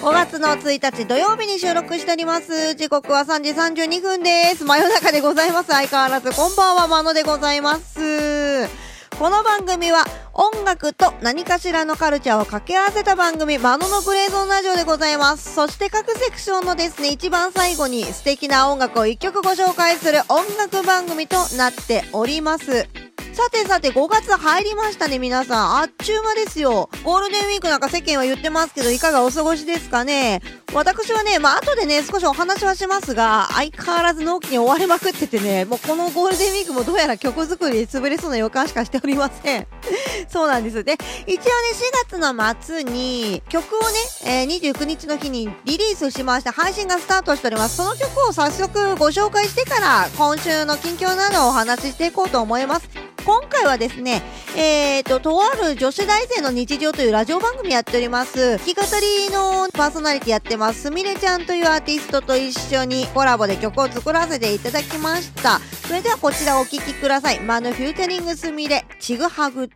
5月の1日土曜日に収録しております。時刻は3時32分です。真夜中でございます。相変わらず、こんばんは、まのでございます。この番組は音楽と何かしらのカルチャーを掛け合わせた番組、マノのグレーゾーンラジオでございます。そして各セクションのですね、一番最後に素敵な音楽を一曲ご紹介する音楽番組となっております。さてさて5月入りましたね皆さん。あっちゅう間ですよ。ゴールデンウィークなんか世間は言ってますけどいかがお過ごしですかね？私はね、まあ後でね少しお話はしますが相変わらず納期に追われまくっててねもうこのゴールデンウィークもどうやら曲作りで潰れそうな予感しかしておりません。そうなんです。で、一応ね4月の末に曲をね、えー29日の日にリリースしまして配信がスタートしております。その曲を早速ご紹介してから今週の近況などをお話ししていこうと思います。今回はですね、えーと、とある女子大生の日常というラジオ番組やっております。弾き語りのパーソナリティやってます、すみれちゃんというアーティストと一緒にコラボで曲を作らせていただきました。それではこちらお聴きください。マヌフューチャリングすみれ、ちぐはぐ。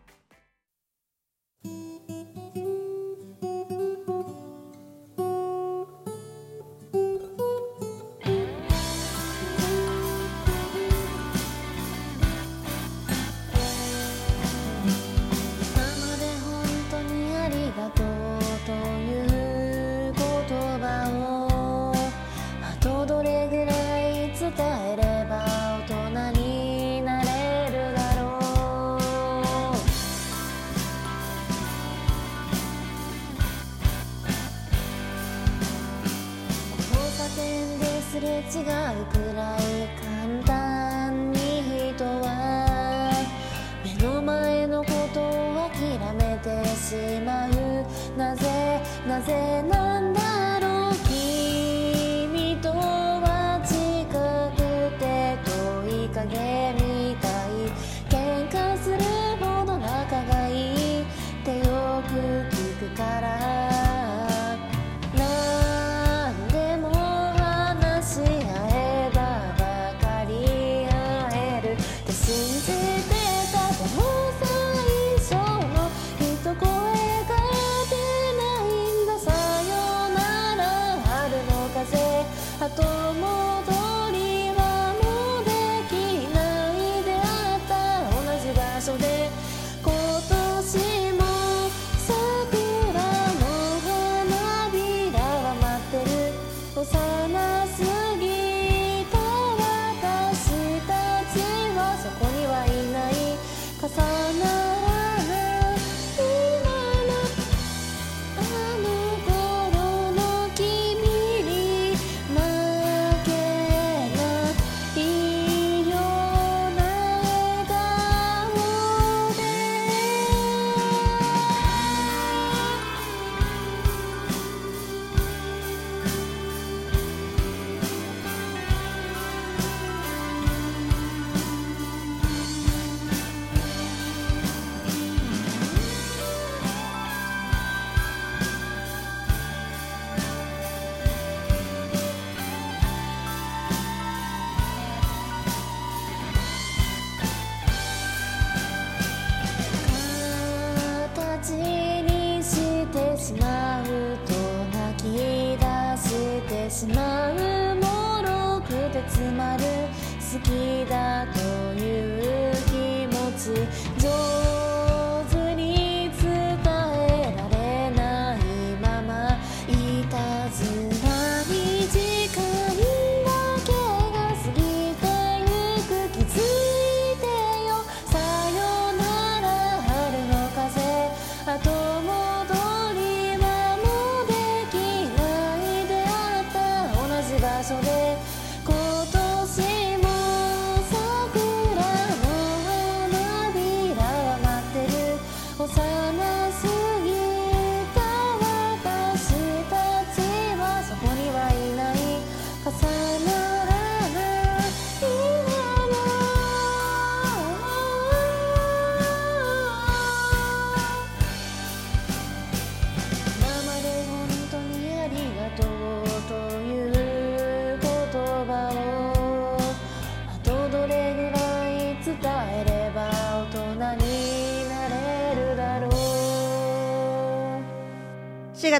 なぜなぜなぜ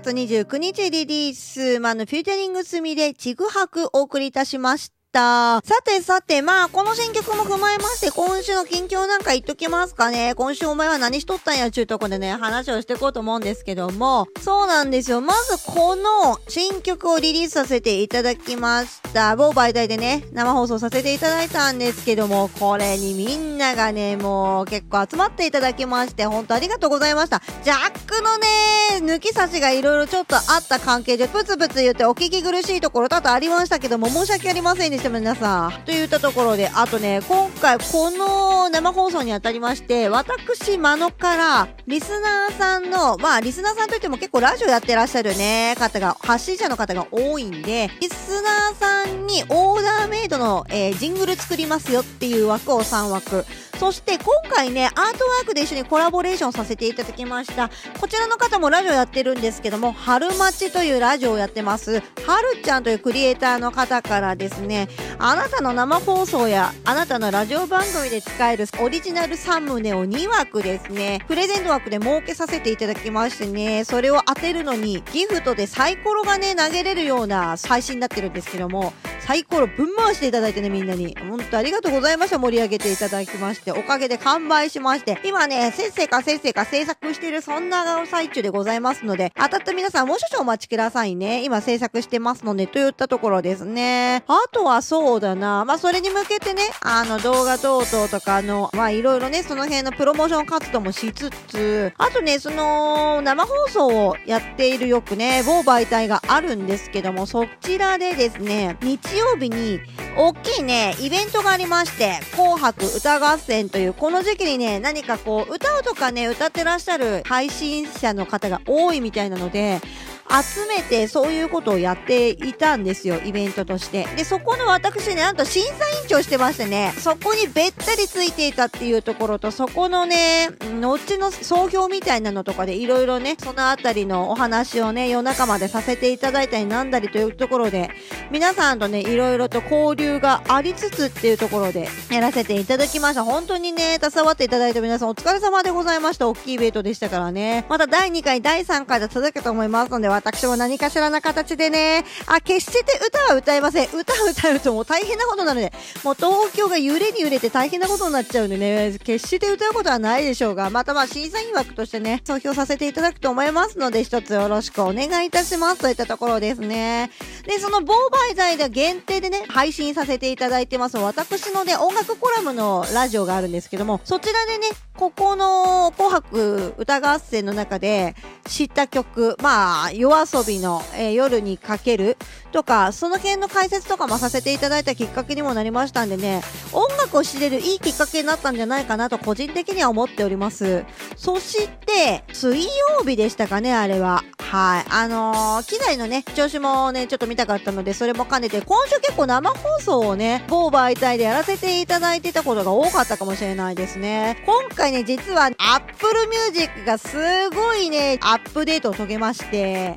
月29日リリース、まあ、の、フューチャリング済みで、ちぐはくお送りいたしました。さてさて、まあ、この新曲も踏まえまして、今週の近況なんか言っときますかね。今週お前は何しとったんやちゅうとこでね、話をしていこうと思うんですけども、そうなんですよ。まずこの新曲をリリースさせていただきました。某媒体でね、生放送させていただいたんですけども、これにみんながね、もう結構集まっていただきまして、本当ありがとうございました。ジャックのね、抜き差しがいろいろちょっとあった関係で、ブツブツ言ってお聞き苦しいところ多々ありましたけども、申し訳ありませんでした。しても皆さん。といったところで、あとね、今回この生放送にあたりまして、私、間野から、リスナーさんの、まあ、リスナーさんといっても結構ラジオやってらっしゃるね、方が、発信者の方が多いんで、リスナーさんにオーダーメイドの、えー、ジングル作りますよっていう枠を3枠。そして今回ね、アートワークで一緒にコラボレーションさせていただきました。こちらの方もラジオやってるんですけども、春待ちというラジオをやってます。はるちゃんというクリエイターの方からですね、あなたの生放送やあなたのラジオ番組で使えるオリジナルサムネを2枠ですね、プレゼント枠で設けさせていただきましてね、それを当てるのにギフトでサイコロがね、投げれるような配信になってるんですけども、サイコロぶん回していただいてね、みんなに。本当ありがとうございました。盛り上げていただきまして。おかげで完売しまして。今ね、せっせかせっせか制作しているそんな最中でございますので、当たった皆さんもう少々お待ちくださいね。今制作してますので、といったところですね。あとはそうだな。まあ、それに向けてね、あの、動画等々とかの、まあ、いろいろね、その辺のプロモーション活動もしつつ、あとね、その、生放送をやっているよくね、某媒体があるんですけども、そちらでですね、日曜日に大きいね、イベントがありまして、紅白歌合戦という、この時期にね、何かこう、歌うとかね、歌ってらっしゃる配信者の方が多いみたいなので、集めてそういうことをやっていたんですよ、イベントとして。で、そこの私ね、なんと審査員長してましてね、そこにべったりついていたっていうところと、そこのね、後の総評みたいなのとかでいろいろね、そのあたりのお話をね、夜中までさせていただいたりなんだりというところで、皆さんとね、いろいろと交流がありつつっていうところでやらせていただきました。本当にね、携わっていただいた皆さんお疲れ様でございました。大きいイベントでしたからね。また第2回、第3回で続くと思いますので、私も何かしらな形でね、あ、決して歌は歌えません。歌歌うともう大変なことなので、もう東京が揺れに揺れて大変なことになっちゃうんでね、決して歌うことはないでしょうが、またまあ審査員枠としてね、投票させていただくと思いますので、一つよろしくお願いいたします。といったところですね。で、その某媒体で限定でね、配信させていただいてます。私のね、音楽コラムのラジオがあるんですけども、そちらでね、ここの紅白歌合戦の中で知った曲、まあ、夜遊びの、えー、夜にかけるとか、その辺の解説とかもさせていただいたきっかけにもなりましたんでね、音楽を知れるいいきっかけになったんじゃないかなと個人的には思っております。そして、水曜日でしたかね、あれは。はい。あのー、機材のね、調子もね、ちょっと見たかったので、それも兼ねて、今週結構生放送をね、某媒体でやらせていただいてたことが多かったかもしれないですね。今回ね、実は Apple Music がすごいね、アップデートを遂げまして、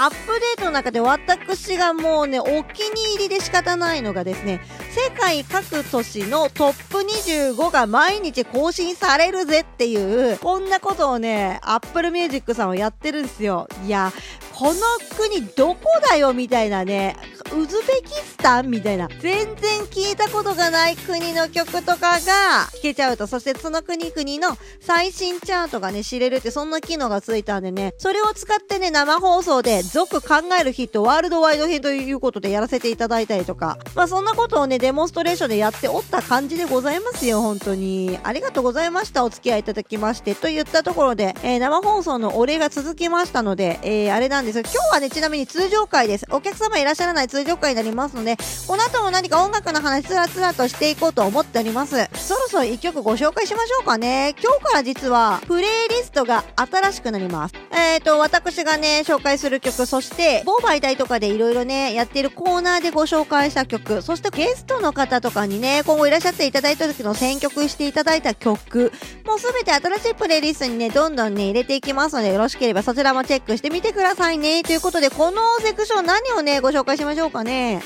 アップデートの中で私がもうね、お気に入りで仕方ないのがですね、世界各都市のトップ25が毎日更新されるぜっていう、こんなことをね、Apple Music さんはやってるんですよ。いや、この国どこだよみたいなね、ウズベキスタンみたいな、全然聞いたことがない国の曲とかが聞けちゃうと、そしてその国々の最新チャートがね、知れるってそんな機能がついたんでね、それを使ってね、生放送で、続考えるヒットワールドワイド編ということでやらせていただいたりとか、まあそんなことをね、デモンストレーションでやっておった感じでございますよ、本当に。ありがとうございました。お付き合いいただきまして。といったところで、えー、生放送のお礼が続きましたので、えー、あれなんですが、今日はね、ちなみに通常回です。お客様いらっしゃらない通常回になりますので、この後も何か音楽の話つらつらとしていこうと思っております。そろそろ一曲ご紹介しましょうかね。今日から実は、プレイリストが新しくなります。えっ、ー、と、私がね、紹介する曲、そして、某媒体とかでいろいろね、やってるコーナーでご紹介した曲、そしてゲストの方とかにね、今後いらっしゃっていただいた時の選曲していただいた曲、もうすべて新しいプレイリストにね、どんどんね、入れていきますので、よろしければそちらもチェックしてみてくださいね。ということで、このセクション何をね、ご紹介しましょうかばね。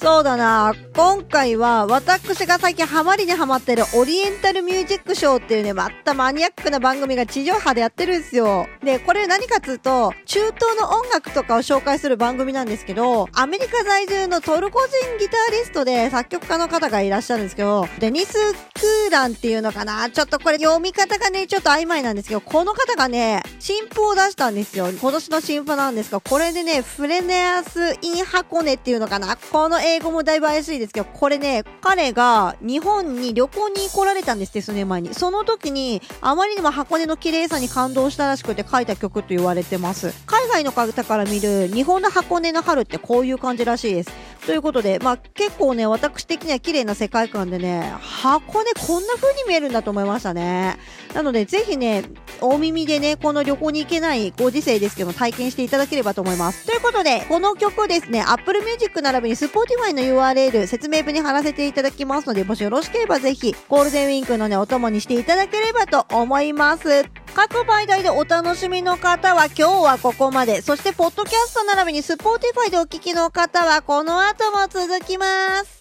そうだな。今回は私が最近ハマりにハマってるオリエンタルミュージックショーっていうね、またマニアックな番組が地上波でやってるんですよ。で、これ何かっつうと、中東の音楽とかを紹介する番組なんですけど、アメリカ在住のトルコ人ギタリストで作曲家の方がいらっしゃるんですけど、デニス・クーランっていうのかな？ちょっとこれ読み方がね、ちょっと曖昧なんですけど、この方がね、新譜を出したんですよ。今年の新譜なんですが、これでね、フレネアス・イン・箱根っていうのかな？この英語もだいぶ怪しいですけど、これね、彼が日本に旅行に来られたんですって、数年前に。その時に、あまりにも箱根の綺麗さに感動したらしくて書いた曲と言われてます。海外の方から見る日本の箱根の春ってこういう感じらしいです。ということで、まあ結構ね、私的には綺麗な世界観でね、箱根こんな風に見えるんだと思いましたね。なので、ぜひね、大耳でね、この旅行に行けないご時世ですけども、体験していただければと思います。ということで、この曲をですね、Apple Music 並びに Spotify の URL、説明文に貼らせていただきますので、もしよろしければぜひ、ゴールデンウィークのね、お供にしていただければと思います。各媒体でお楽しみの方は今日はここまで。そして、ポッドキャスト並びにスポーティファイでお聞きの方はこの後も続きます。